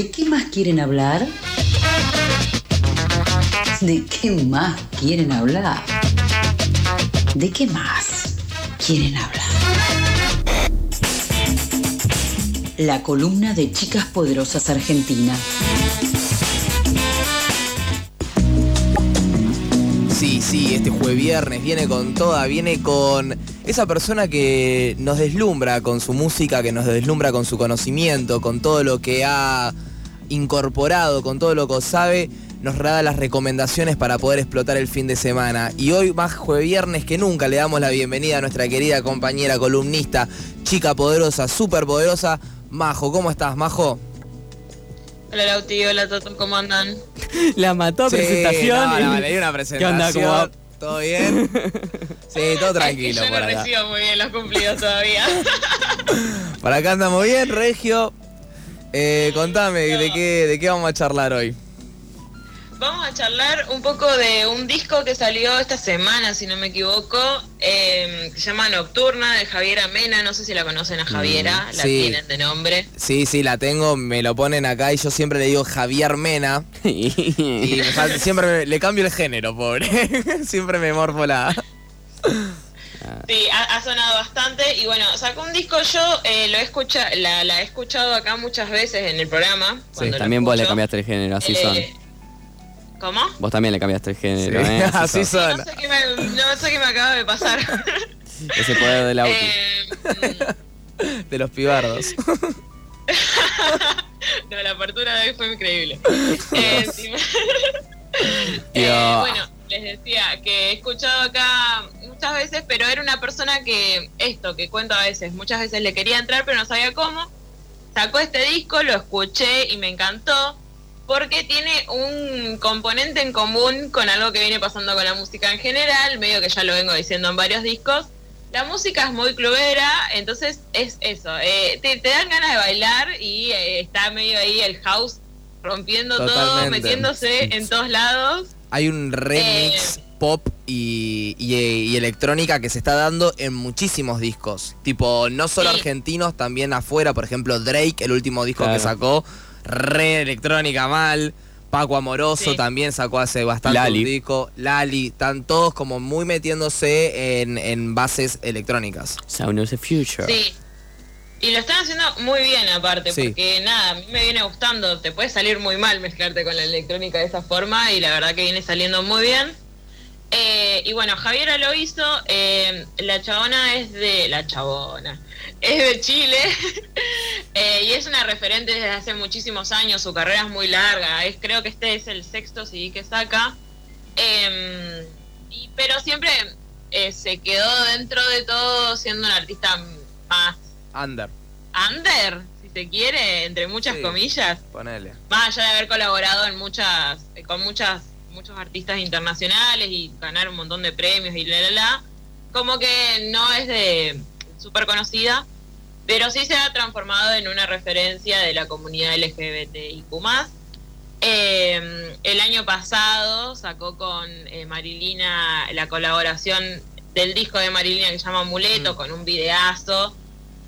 ¿De qué más quieren hablar? ¿De qué más quieren hablar? ¿De qué más quieren hablar? La columna de Chicas Poderosas Argentina. Sí, sí, este jueves viernes viene con toda, viene con esa persona que nos deslumbra con su música, que nos deslumbra con su conocimiento, con todo lo que ha incorporado, con todo lo que sabe, nos da las recomendaciones para poder explotar el fin de semana. Y hoy, más jueves viernes que nunca, le damos la bienvenida a nuestra querida compañera columnista, chica poderosa, súper poderosa, Majo. ¿Cómo estás, Majo? Hola Lauti, hola Toto, ¿cómo andan? La mató Sí, presentación. no, y- no, le di una ¿Qué presentación. onda? ¿Cómo va? ¿Todo bien? Sí, todo tranquilo Yo por no acá. recibo muy bien los cumplidos todavía. Por acá andamos bien, Regio. Eh, contame, ¿de qué, ¿de qué vamos a charlar hoy? Vamos a charlar un poco de un disco que salió esta semana, si no me equivoco, eh, que se llama Nocturna, de Javiera Mena. No sé si la conocen a Javiera, la Mm, sí. tienen de nombre. Sí, sí, la tengo, me lo ponen acá y yo siempre le digo Javier Mena. Y me falta- siempre me- le cambio el género, pobre. siempre me morfo la... Sí, ha, ha sonado bastante y bueno, sacó un disco yo, eh, lo he escuchado, la, la he escuchado acá muchas veces en el programa. lo También vos le cambiaste el género, así Eh, son. ¿Cómo? Vos también le cambiaste el género, Sí, ¿eh? así son. son. No sé qué me, no sé qué me acaba de pasar. Ese poder del auto. Eh, De los pibardos. no, la apertura de hoy fue increíble. Eh, sí, eh, bueno, les decía que he escuchado acá veces, pero era una persona que, esto, que cuento a veces, muchas veces le quería entrar, pero no sabía cómo. Sacó este disco, lo escuché y me encantó. Porque tiene un componente en común con algo que viene pasando con la música en general, medio que ya lo vengo diciendo en varios discos. La música es muy clubera, entonces es eso. eh, te, te dan ganas de bailar y eh, está medio ahí el house rompiendo todo, metiéndose en todos lados. Hay un remix Eh. pop y, y- y electrónica que se está dando en muchísimos discos. Tipo, no solo Sí. argentinos, también afuera. Por ejemplo, Drake, el último disco que sacó, re electrónica mal. Paco Amoroso Sí. también sacó hace bastante Lali. un disco. Lali, están todos como muy metiéndose en, en bases electrónicas. Sound of the Future. Sí. Y lo están haciendo muy bien aparte, Sí. porque nada, a mí me viene gustando, te puede salir muy mal mezclarte con la electrónica de esa forma y la verdad que viene saliendo muy bien. Eh, y bueno, Javiera lo hizo, eh, la chabona es de... La chabona. Es de Chile eh, y es una referente desde hace muchísimos años, su carrera es muy larga, es, creo que este es el sexto CD que saca. Y- pero siempre se quedó dentro de todo siendo un artista más Under, under, si se quiere, entre muchas Sí. comillas, ponele. más allá de haber colaborado en muchas, eh, con muchas, muchos artistas internacionales y ganar un montón de premios y la la la, como que no es de súper conocida, pero sí se ha transformado en una referencia de la comunidad LGBTIQ eh, el año pasado sacó con eh, Marilina la colaboración del disco de Marilina que se llama Amuleto, Mm. con un videazo,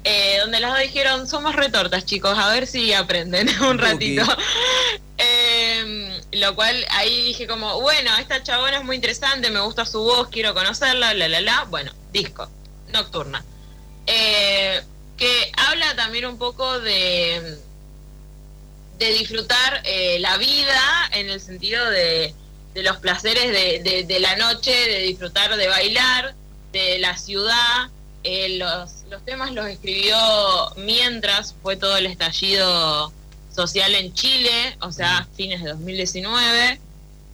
eh, donde las dos dijeron, somos retortas chicos, a ver si aprenden un ratito. Eh, lo cual ahí dije como, bueno, esta chabona es muy interesante, me gusta su voz, quiero conocerla, la la la. Bueno, disco, nocturna. Eh, que habla también un poco de, de disfrutar eh, la vida en el sentido de, de los placeres de, de- de la noche, de disfrutar de bailar, de la ciudad. Eh, los, los temas los escribió mientras fue todo el estallido social en Chile, o sea, fines de 2019.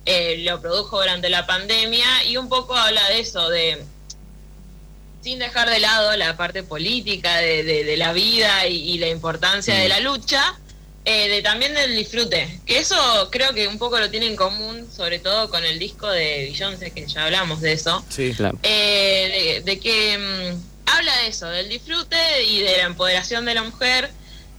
Eh, lo produjo durante la pandemia y un poco habla de eso, de sin dejar de lado la parte política de, de- de la vida y, y la importancia de la lucha, eh, de también del disfrute, que eso creo que un poco lo tiene en común, sobre todo con el disco de Beyoncé, que ya hablamos de eso, Sí. Claro. eh, de, de que mm, habla de eso, del disfrute y de la empoderación de la mujer,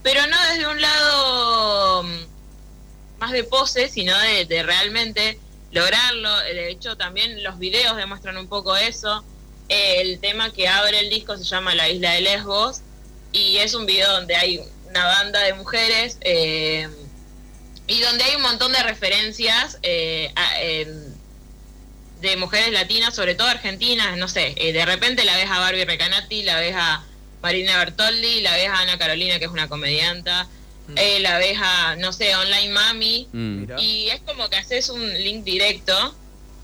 pero no desde un lado mm, más de pose, sino de, realmente lograrlo. De hecho, también los videos demuestran un poco eso. Eh, el tema que abre el disco se llama La Isla de Lesbos y es un video donde hay una banda de mujeres eh, y donde hay un montón de referencias eh, de mujeres latinas, sobre todo argentinas, no sé, eh, de repente la ves a Barbie Recanati, la ves a Marina Bertoldi, la ves a Ana Carolina, que es una comedianta, eh, la ves a, no sé, Online Mami, Mm. Y es como que haces un link directo.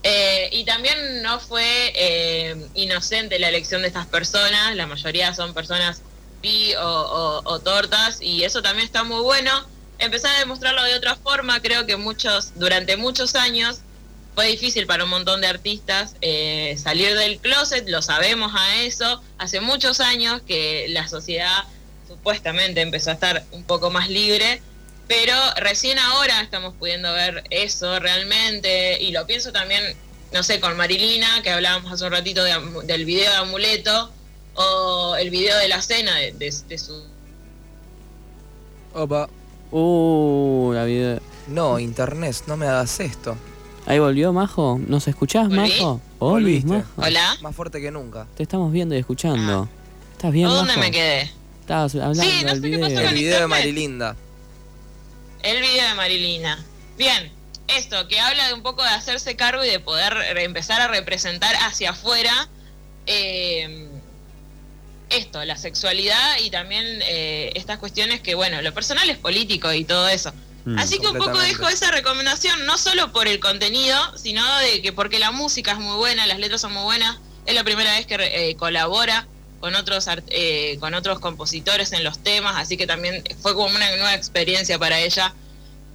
Eh, y también no fue eh, inocente la elección de estas personas, la mayoría son personas bi o, o- o tortas, y eso también está muy bueno. Empezar a demostrarlo de otra forma, creo que muchos, durante muchos años, fue difícil para un montón de artistas eh, salir del closet, lo sabemos a eso, hace muchos años que la sociedad supuestamente empezó a estar un poco más libre, pero recién ahora estamos pudiendo ver eso realmente, y lo pienso también, no sé, con Marilina, que hablábamos hace un ratito de del video de Amuleto, o el video de la cena de, de- de su... Opa. Uh, la vida. No, internet, no me hagas esto. Ahí volvió, Majo. ¿Nos escuchás, ¿Volví? Majo? Volviste. Majo. Hola, Más fuerte que nunca. Te estamos viendo y escuchando. ¿Estás bien, ¿dónde Majo? me quedé? Estabas hablando Sí, no del sé qué pasó video. con El video de. Marilinda. El video de Marilina. Bien, esto que habla de un poco de hacerse cargo y de poder empezar a representar hacia afuera eh, esto, la sexualidad y también eh, estas cuestiones que, bueno, lo personal es político y todo eso. Mm. Así que un poco dejo esa recomendación, no solo por el contenido, sino de que porque la música es muy buena, las letras son muy buenas, es la primera vez que eh, colabora con otros eh, con otros compositores en los temas, así que también fue como una nueva experiencia para ella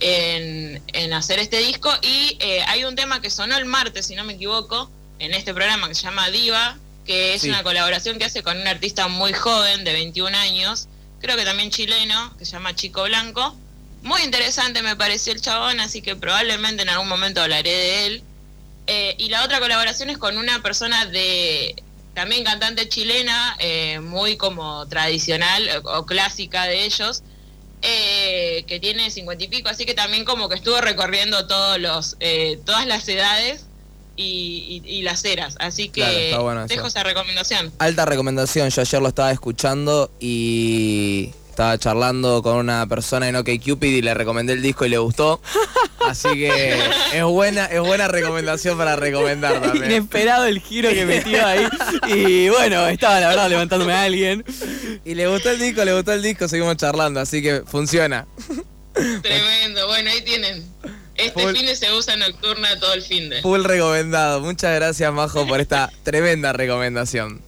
en, en hacer este disco. Y eh, hay un tema que sonó el martes, si no me equivoco, en este programa que se llama Diva, que es Sí. una colaboración que hace con un artista muy joven, de 21 años, creo que también chileno, que se llama Chico Blanco. Muy interesante me pareció el chabón, así que probablemente en algún momento hablaré de él. Eh, y la otra colaboración es con una persona de también cantante chilena, eh, muy como tradicional o, o clásica de ellos, eh, que tiene cincuenta y pico, así que también como que estuvo recorriendo todos los, eh, todas las edades y, y- y las eras. Así que Claro, eso. dejo esa recomendación. Alta recomendación, yo ayer lo estaba escuchando y estaba charlando con una persona en OkCupid y le recomendé el disco y le gustó. Así que es buena, es buena recomendación para recomendar también. Inesperado el giro que metió ahí. Y bueno, estaba la verdad levantándome a alguien. Y le gustó el disco, le gustó el disco, seguimos charlando, así que funciona. Tremendo, bueno, ahí tienen. Este Full. fin de se usa nocturna todo el fin de. Full recomendado. Muchas gracias, Majo, por esta tremenda recomendación.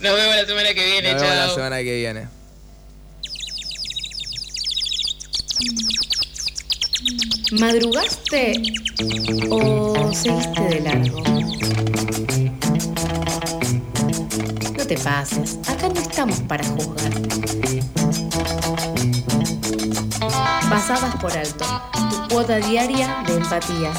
Nos vemos la semana que viene, Nos vemos la semana que viene. ¿Madrugaste o seguiste de largo? No te pases, acá no estamos para juzgar. Pasadas por alto, tu cuota diaria de empatía.